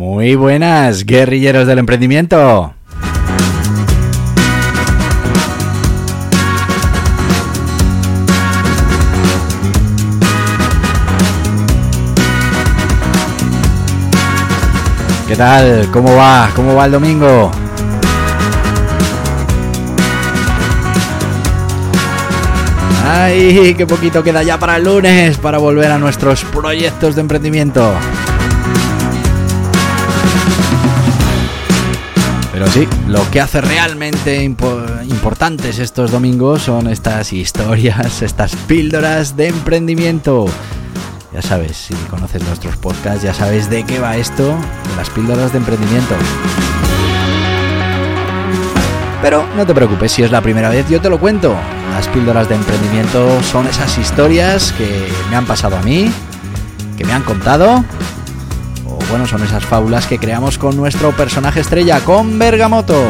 Muy buenas, guerrilleros del emprendimiento. ¿Qué tal? ¿Cómo va? ¿Cómo va el domingo? ¡Ay! ¡Qué poquito queda ya para el lunes! Para volver a nuestros proyectos de emprendimiento. Pero sí, lo que hace realmente importantes estos domingos son estas historias, estas píldoras de emprendimiento. Ya sabes, si conoces nuestros podcasts, ya sabes de qué va esto, de las píldoras de emprendimiento. Pero no te preocupes, si es la primera vez yo te lo cuento. Las píldoras de emprendimiento son esas historias que me han pasado a mí, que me han contado bueno, son esas fábulas que creamos con nuestro personaje estrella, con Bergamoto.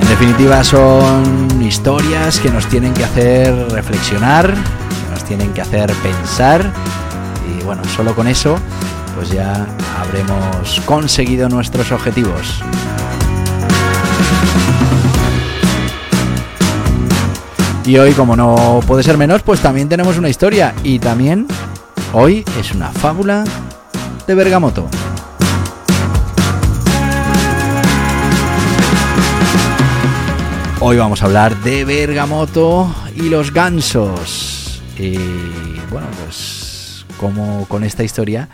En definitiva son historias que nos tienen que hacer reflexionar, que nos tienen que hacer pensar y bueno, solo con eso pues ya habremos conseguido nuestros objetivos. Y hoy, como no puede ser menos, pues también tenemos una historia. Y también hoy es una fábula de Bergamoto. Hoy vamos a hablar de Bergamoto y los gansos. Y bueno, pues como con esta historia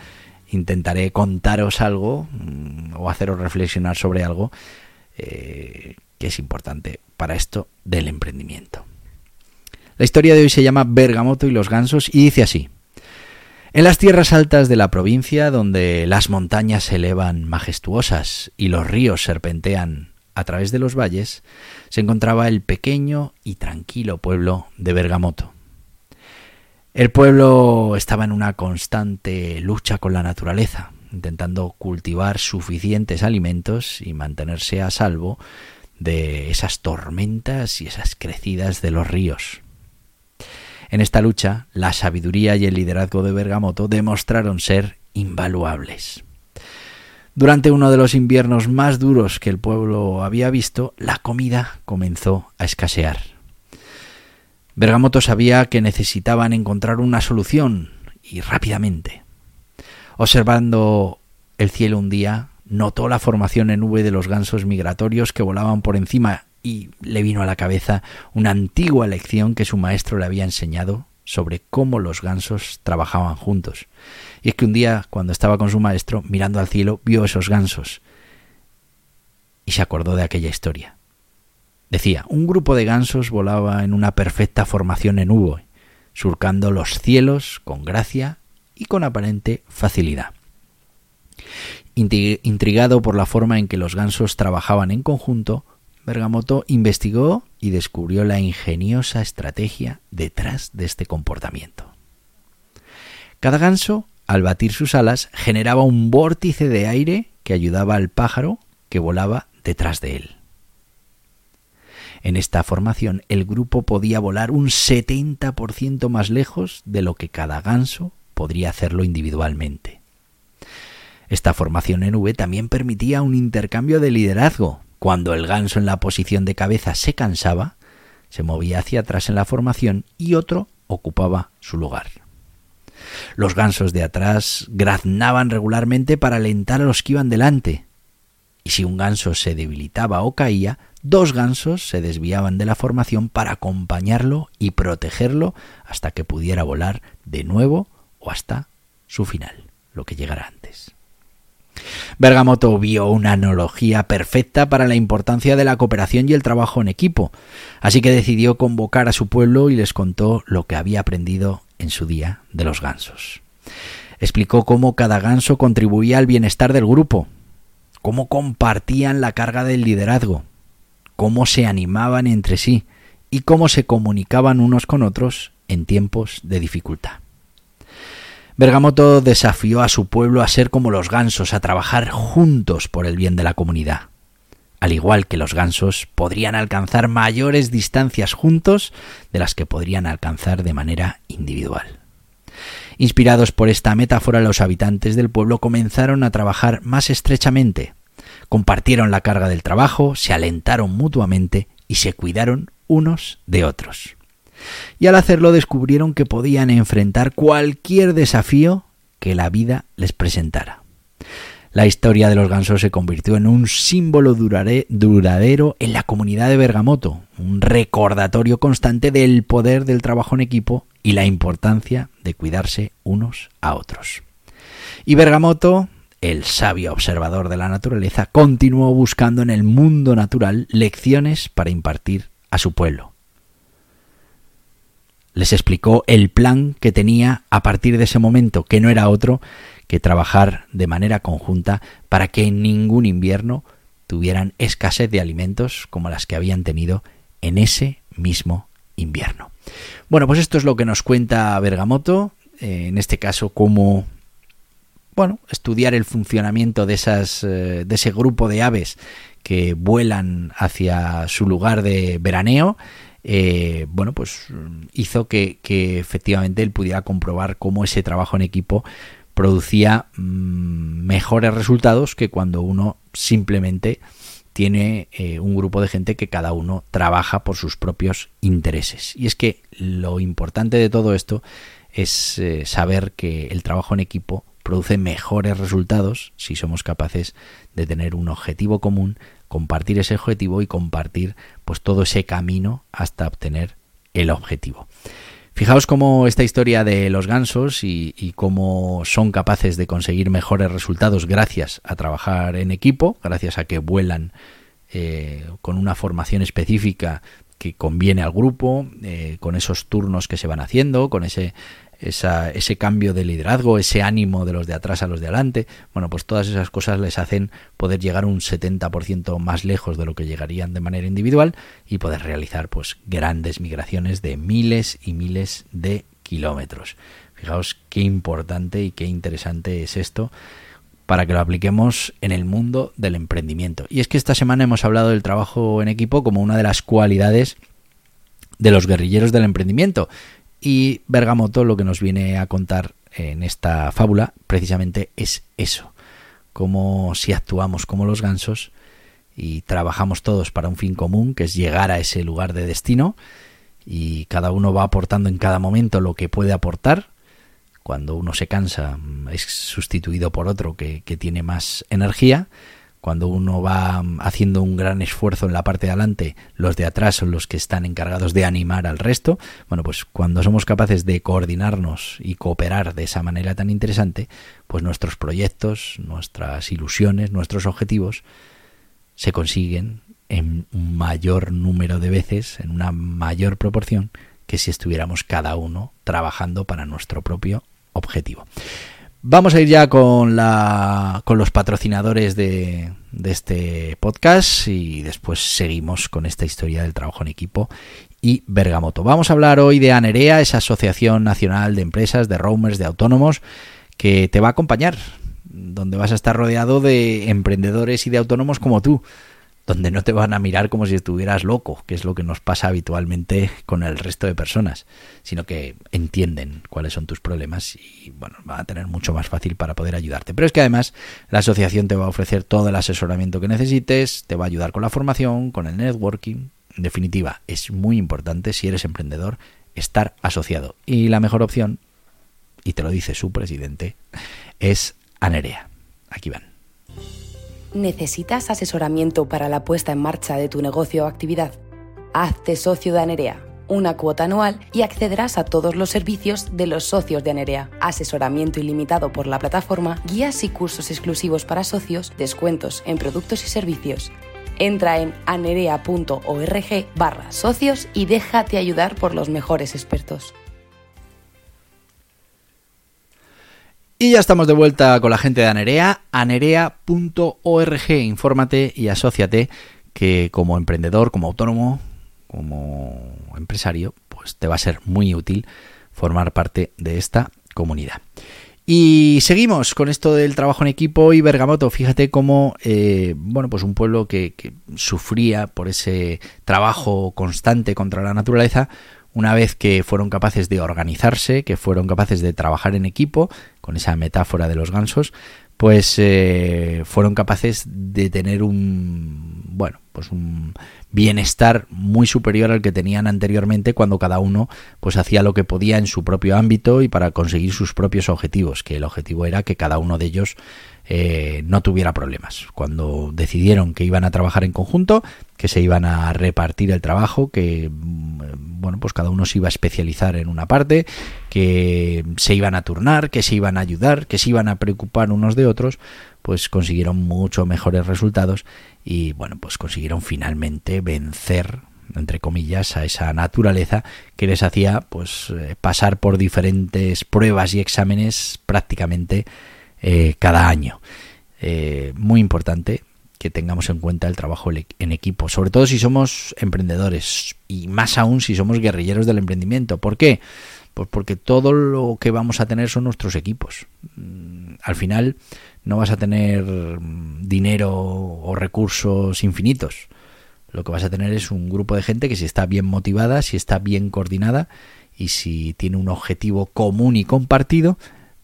intentaré contaros algo mm, o haceros reflexionar sobre algo eh, que es importante para esto del emprendimiento. La historia de hoy se llama Bergamoto y los gansos y dice así. En las tierras altas de la provincia, donde las montañas se elevan majestuosas y los ríos serpentean a través de los valles, se encontraba el pequeño y tranquilo pueblo de Bergamoto. El pueblo estaba en una constante lucha con la naturaleza, intentando cultivar suficientes alimentos y mantenerse a salvo de esas tormentas y esas crecidas de los ríos. En esta lucha, la sabiduría y el liderazgo de Bergamoto demostraron ser invaluables. Durante uno de los inviernos más duros que el pueblo había visto, la comida comenzó a escasear. Bergamoto sabía que necesitaban encontrar una solución y rápidamente. Observando el cielo un día, notó la formación en nube de los gansos migratorios que volaban por encima y le vino a la cabeza una antigua lección que su maestro le había enseñado sobre cómo los gansos trabajaban juntos. Y es que un día, cuando estaba con su maestro, mirando al cielo, vio esos gansos y se acordó de aquella historia. Decía, un grupo de gansos volaba en una perfecta formación en hubo, surcando los cielos con gracia y con aparente facilidad. Intrigado por la forma en que los gansos trabajaban en conjunto, Bergamoto investigó y descubrió la ingeniosa estrategia detrás de este comportamiento. Cada ganso, al batir sus alas, generaba un vórtice de aire que ayudaba al pájaro que volaba detrás de él. En esta formación el grupo podía volar un 70% más lejos de lo que cada ganso podría hacerlo individualmente. Esta formación en V también permitía un intercambio de liderazgo, cuando el ganso en la posición de cabeza se cansaba, se movía hacia atrás en la formación y otro ocupaba su lugar. Los gansos de atrás graznaban regularmente para alentar a los que iban delante. Y si un ganso se debilitaba o caía, dos gansos se desviaban de la formación para acompañarlo y protegerlo hasta que pudiera volar de nuevo o hasta su final, lo que llegara antes. Bergamoto vio una analogía perfecta para la importancia de la cooperación y el trabajo en equipo, así que decidió convocar a su pueblo y les contó lo que había aprendido en su día de los gansos. Explicó cómo cada ganso contribuía al bienestar del grupo, cómo compartían la carga del liderazgo, cómo se animaban entre sí y cómo se comunicaban unos con otros en tiempos de dificultad. Bergamoto desafió a su pueblo a ser como los gansos, a trabajar juntos por el bien de la comunidad. Al igual que los gansos podrían alcanzar mayores distancias juntos de las que podrían alcanzar de manera individual. Inspirados por esta metáfora, los habitantes del pueblo comenzaron a trabajar más estrechamente, compartieron la carga del trabajo, se alentaron mutuamente y se cuidaron unos de otros y al hacerlo descubrieron que podían enfrentar cualquier desafío que la vida les presentara. La historia de los gansos se convirtió en un símbolo duradero en la comunidad de Bergamoto, un recordatorio constante del poder del trabajo en equipo y la importancia de cuidarse unos a otros. Y Bergamoto, el sabio observador de la naturaleza, continuó buscando en el mundo natural lecciones para impartir a su pueblo les explicó el plan que tenía a partir de ese momento, que no era otro que trabajar de manera conjunta para que en ningún invierno tuvieran escasez de alimentos como las que habían tenido en ese mismo invierno. Bueno, pues esto es lo que nos cuenta Bergamoto, eh, en este caso cómo bueno, estudiar el funcionamiento de esas eh, de ese grupo de aves que vuelan hacia su lugar de veraneo eh, bueno, pues hizo que, efectivamente él pudiera comprobar cómo ese trabajo en equipo producía mm, mejores resultados que cuando uno simplemente tiene eh, un grupo de gente que cada uno trabaja por sus propios intereses. Y es que lo importante de todo esto es eh, saber que el trabajo en equipo produce mejores resultados si somos capaces de tener un objetivo común, compartir ese objetivo y compartir pues todo ese camino hasta obtener el objetivo. Fijaos cómo esta historia de los gansos y, cómo son capaces de conseguir mejores resultados gracias a trabajar en equipo, gracias a que vuelan eh, con una formación específica que conviene al grupo, eh, con esos turnos que se van haciendo, con ese ese cambio de liderazgo, ese ánimo de los de atrás a los de adelante, bueno, pues todas esas cosas les hacen poder llegar un 70% más lejos de lo que llegarían de manera individual y poder realizar pues grandes migraciones de miles y miles de kilómetros. Fijaos qué importante y qué interesante es esto para que lo apliquemos en el mundo del emprendimiento. Y es que esta semana hemos hablado del trabajo en equipo como una de las cualidades de los guerrilleros del emprendimiento. Y Bergamoto lo que nos viene a contar en esta fábula precisamente es eso, como si actuamos como los gansos y trabajamos todos para un fin común, que es llegar a ese lugar de destino, y cada uno va aportando en cada momento lo que puede aportar. Cuando uno se cansa es sustituido por otro que, que tiene más energía cuando uno va haciendo un gran esfuerzo en la parte de adelante, los de atrás son los que están encargados de animar al resto. Bueno, pues cuando somos capaces de coordinarnos y cooperar de esa manera tan interesante, pues nuestros proyectos, nuestras ilusiones, nuestros objetivos se consiguen en un mayor número de veces, en una mayor proporción, que si estuviéramos cada uno trabajando para nuestro propio objetivo. Vamos a ir ya con, la, con los patrocinadores de, de este podcast y después seguimos con esta historia del trabajo en equipo y Bergamoto. Vamos a hablar hoy de ANEREA, esa Asociación Nacional de Empresas, de Roamers, de Autónomos, que te va a acompañar, donde vas a estar rodeado de emprendedores y de autónomos como tú donde no te van a mirar como si estuvieras loco, que es lo que nos pasa habitualmente con el resto de personas, sino que entienden cuáles son tus problemas y bueno, van a tener mucho más fácil para poder ayudarte. Pero es que además la asociación te va a ofrecer todo el asesoramiento que necesites, te va a ayudar con la formación, con el networking. En definitiva, es muy importante si eres emprendedor estar asociado. Y la mejor opción, y te lo dice su presidente, es Anerea. Aquí van. ¿Necesitas asesoramiento para la puesta en marcha de tu negocio o actividad? Hazte socio de Anerea una cuota anual y accederás a todos los servicios de los socios de Anerea. Asesoramiento ilimitado por la plataforma, guías y cursos exclusivos para socios, descuentos en productos y servicios. Entra en anerea.org barra socios y déjate ayudar por los mejores expertos. Y ya estamos de vuelta con la gente de Anerea, anerea.org. Infórmate y asóciate que como emprendedor, como autónomo, como empresario, pues te va a ser muy útil formar parte de esta comunidad. Y seguimos con esto del trabajo en equipo y Bergamoto. Fíjate cómo, eh, bueno, pues un pueblo que, que, sufría por ese trabajo constante contra la naturaleza, una vez que fueron capaces de organizarse, que fueron capaces de trabajar en equipo, con esa metáfora de los gansos, pues eh, fueron capaces de tener un, bueno, pues un bienestar muy superior al que tenían anteriormente cuando cada uno pues hacía lo que podía en su propio ámbito y para conseguir sus propios objetivos, que el objetivo era que cada uno de ellos eh, no tuviera problemas. Cuando decidieron que iban a trabajar en conjunto, que se iban a repartir el trabajo, que mm, bueno, pues cada uno se iba a especializar en una parte, que se iban a turnar, que se iban a ayudar, que se iban a preocupar unos de otros, pues consiguieron mucho mejores resultados y bueno, pues consiguieron finalmente vencer entre comillas a esa naturaleza que les hacía pues eh, pasar por diferentes pruebas y exámenes prácticamente eh, cada año. Eh, muy importante que tengamos en cuenta el trabajo en equipo, sobre todo si somos emprendedores y más aún si somos guerrilleros del emprendimiento. ¿Por qué? Pues porque todo lo que vamos a tener son nuestros equipos. Mm, al final no vas a tener dinero o recursos infinitos. Lo que vas a tener es un grupo de gente que si está bien motivada, si está bien coordinada y si tiene un objetivo común y compartido,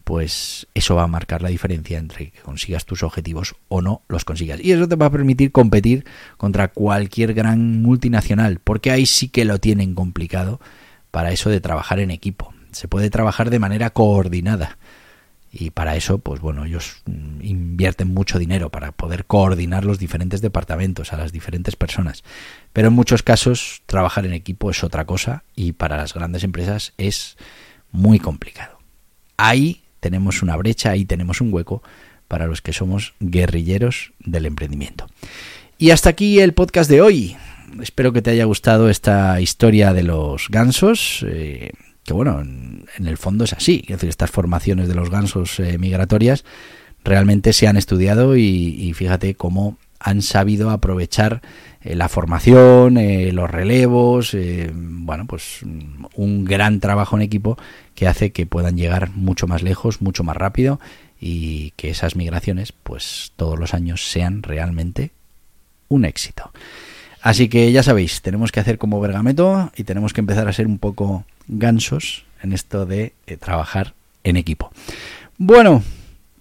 pues eso va a marcar la diferencia entre que consigas tus objetivos o no los consigas. Y eso te va a permitir competir contra cualquier gran multinacional, porque ahí sí que lo tienen complicado para eso de trabajar en equipo. Se puede trabajar de manera coordinada y para eso, pues bueno, ellos mm, invierten mucho dinero para poder coordinar los diferentes departamentos, a las diferentes personas. Pero en muchos casos trabajar en equipo es otra cosa y para las grandes empresas es muy complicado. Ahí tenemos una brecha, ahí tenemos un hueco para los que somos guerrilleros del emprendimiento. Y hasta aquí el podcast de hoy. Espero que te haya gustado esta historia de los gansos. Eh, que bueno, en, el fondo es así. Es decir, estas formaciones de los gansos eh, migratorias realmente se han estudiado y, fíjate cómo han sabido aprovechar eh, la formación, los relevos, bueno, pues un gran trabajo en equipo que hace que puedan llegar mucho más lejos, mucho más rápido y que esas migraciones, pues todos los años sean realmente un éxito. Así que ya sabéis, tenemos que hacer como Bergameto y tenemos que empezar a ser un poco gansos en esto de eh, trabajar en equipo. Bueno,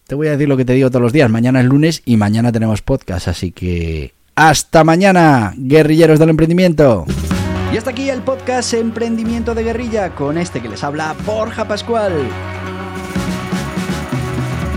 te voy a decir lo que te digo todos los días. Mañana es lunes y mañana tenemos podcast, así que hasta mañana, guerrilleros del emprendimiento. Y hasta aquí el podcast Emprendimiento de Guerrilla con este que les habla Borja Pascual.